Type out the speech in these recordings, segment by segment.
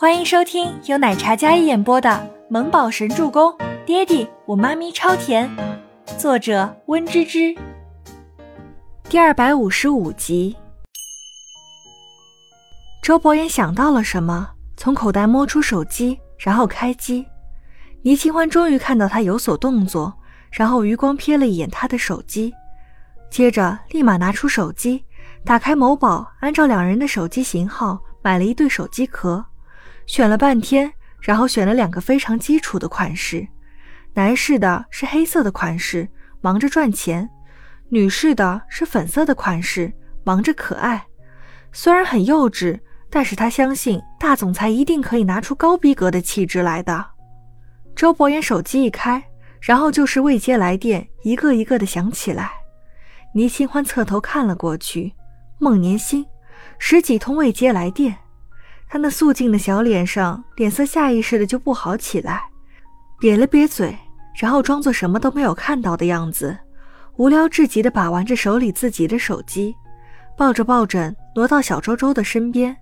欢迎收听由奶茶嘉一演播的《萌宝神助攻》，爹地我妈咪超甜，作者温芝芝。第二百五十五集。周伯言想到了什么，从口袋摸出手机，然后开机。倪清欢终于看到他有所动作，然后余光瞥了一眼他的手机，接着立马拿出手机，打开某宝，按照两人的手机型号买了一对手机壳。选了半天，然后选了两个非常基础的款式，男士的是黑色的款式，忙着赚钱；女士的是粉色的款式，忙着可爱。虽然很幼稚，但是他相信大总裁一定可以拿出高逼格的气质来的。周伯言手机一开，然后就是未接来电，一个一个的响起来。倪清欢侧头看了过去，孟年星，十几通未接来电。他那素净的小脸上，脸色下意识的就不好起来，瘪了瘪嘴，然后装作什么都没有看到的样子，无聊至极的把玩着手里自己的手机，抱着抱枕挪到小周周的身边。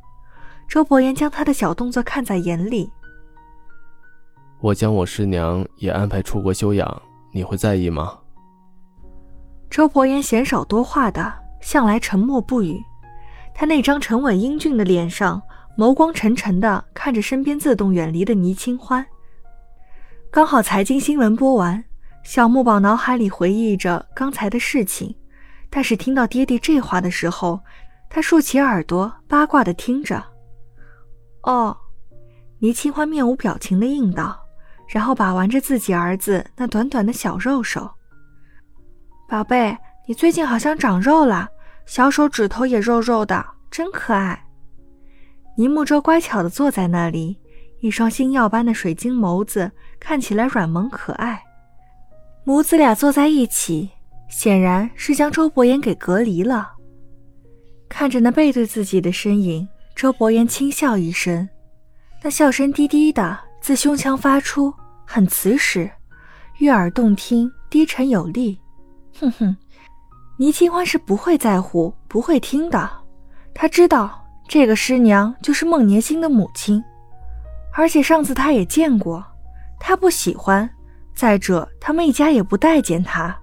周伯言将他的小动作看在眼里。我将我师娘也安排出国休养，你会在意吗？周伯言鲜少多话的，向来沉默不语。他那张沉稳英俊的脸上。眸光沉沉的看着身边自动远离的倪清欢。刚好财经新闻播完，小木宝脑海里回忆着刚才的事情，但是听到爹爹这话的时候，他竖起耳朵八卦的听着。哦，倪清欢面无表情的应道，然后把玩着自己儿子那短短的小肉手。宝贝，你最近好像长肉了，小手指头也肉肉的，真可爱。倪木舟乖巧地坐在那里，一双星耀般的水晶眸子看起来软萌可爱。母子俩坐在一起，显然是将周伯言给隔离了。看着那背对自己的身影，周伯言轻笑一声，那笑声低低的自胸腔发出，很磁实，悦耳动听，低沉有力。哼哼，倪清欢是不会在乎、不会听的，他知道。这个师娘就是孟年星的母亲，而且上次他也见过，他不喜欢。再者，他们一家也不待见他。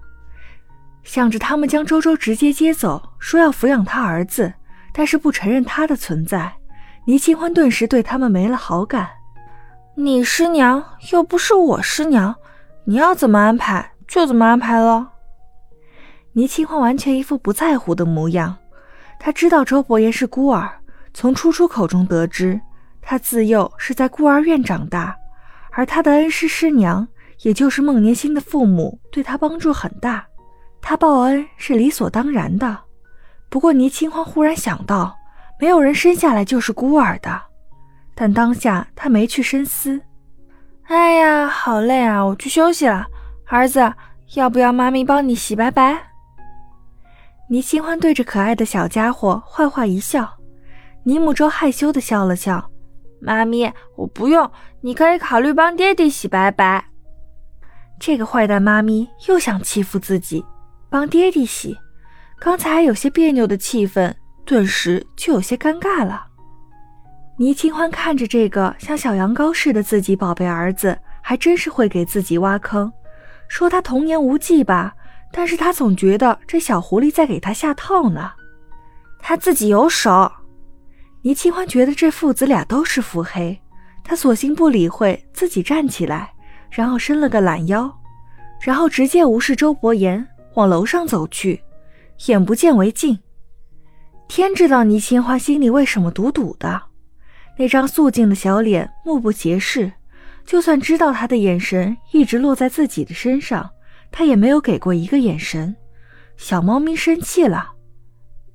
想着他们将周周直接接走，说要抚养他儿子，但是不承认他的存在，倪清欢顿时对他们没了好感。你师娘又不是我师娘，你要怎么安排就怎么安排了。倪清欢完全一副不在乎的模样，他知道周伯言是孤儿。从初初口中得知，他自幼是在孤儿院长大，而他的恩师师娘，也就是孟年星的父母，对他帮助很大，他报恩是理所当然的。不过倪清欢忽然想到，没有人生下来就是孤儿的，但当下他没去深思。哎呀，好累啊，我去休息了。儿子，要不要妈咪帮你洗白白？倪清欢对着可爱的小家伙坏坏一笑。尼木舟害羞的笑了笑：“妈咪，我不用，你可以考虑帮爹地洗白白。”这个坏蛋妈咪又想欺负自己，帮爹地洗。刚才还有些别扭的气氛，顿时就有些尴尬了。倪清欢看着这个像小羊羔似的自己宝贝儿子，还真是会给自己挖坑。说他童年无忌吧，但是他总觉得这小狐狸在给他下套呢。他自己有手。倪清欢觉得这父子俩都是腹黑，他索性不理会，自己站起来，然后伸了个懒腰，然后直接无视周伯言往楼上走去，眼不见为净。天知道倪清欢心里为什么堵堵的，那张素净的小脸目不斜视，就算知道他的眼神一直落在自己的身上，他也没有给过一个眼神。小猫咪生气了，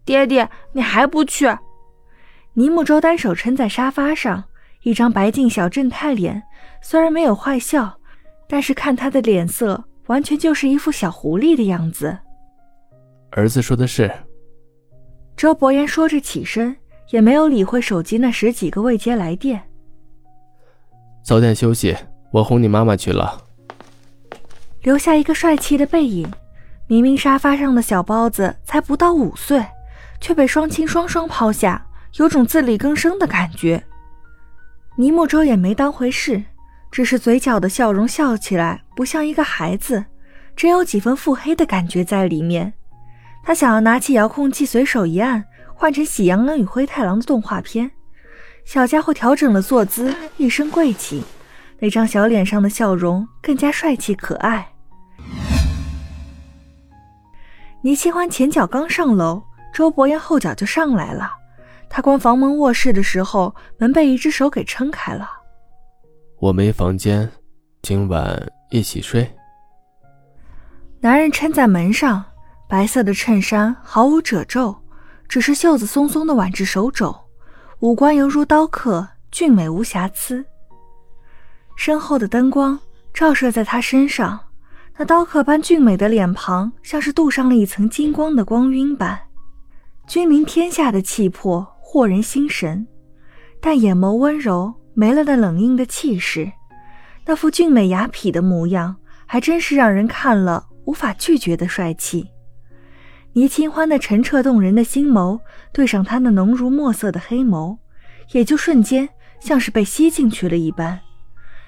爹爹，你还不去？倪木舟单手撑在沙发上，一张白净小正太脸，虽然没有坏笑，但是看他的脸色，完全就是一副小狐狸的样子。儿子说的是。周伯言说着起身，也没有理会手机那十几个未接来电。早点休息，我哄你妈妈去了。留下一个帅气的背影。明明沙发上的小包子才不到五岁，却被双亲双双抛下。有种自力更生的感觉。倪木舟也没当回事，只是嘴角的笑容笑起来不像一个孩子，真有几分腹黑的感觉在里面。他想要拿起遥控器，随手一按，换成《喜羊羊与灰太狼》的动画片。小家伙调整了坐姿，一身贵气，那张小脸上的笑容更加帅气可爱。倪清欢前脚刚上楼，周伯言后脚就上来了。他关房门卧室的时候，门被一只手给撑开了。我没房间，今晚一起睡。男人撑在门上，白色的衬衫毫无褶皱，只是袖子松松的挽至手肘，五官犹如刀刻，俊美无瑕疵。身后的灯光照射在他身上，那刀刻般俊美的脸庞，像是镀上了一层金光的光晕般，君临天下的气魄。惑人心神，但眼眸温柔，没了那冷硬的气势，那副俊美雅痞的模样，还真是让人看了无法拒绝的帅气。倪清欢那澄澈动人的心眸对上他那浓如墨色的黑眸，也就瞬间像是被吸进去了一般，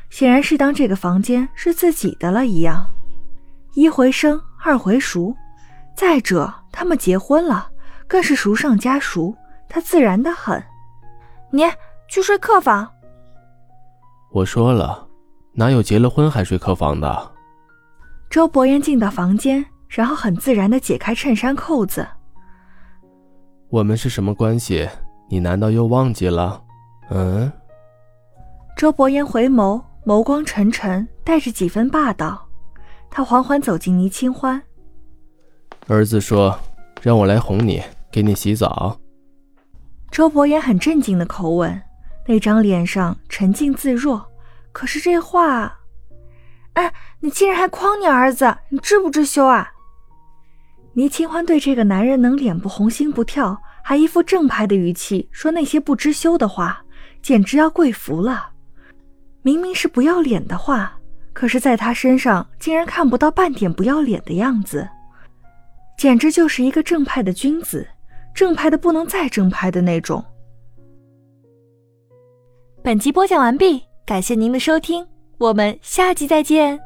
显然是当这个房间是自己的了一样。一回生，二回熟，再者他们结婚了，更是熟上加熟。他自然的很，你去睡客房。我说了，哪有结了婚还睡客房的？周伯言进到房间，然后很自然的解开衬衫扣子。我们是什么关系？你难道又忘记了？嗯。周伯言回眸，眸光沉沉，带着几分霸道。他缓缓走进倪清欢。儿子说，让我来哄你，给你洗澡。周伯言很镇静的口吻，那张脸上沉静自若。可是这话，哎，你竟然还诓你儿子，你知不知羞啊？倪清欢对这个男人能脸不红心不跳，还一副正派的语气说那些不知羞的话，简直要跪服了。明明是不要脸的话，可是在他身上竟然看不到半点不要脸的样子，简直就是一个正派的君子。正派的不能再正派的那种。本集播讲完毕，感谢您的收听，我们下集再见。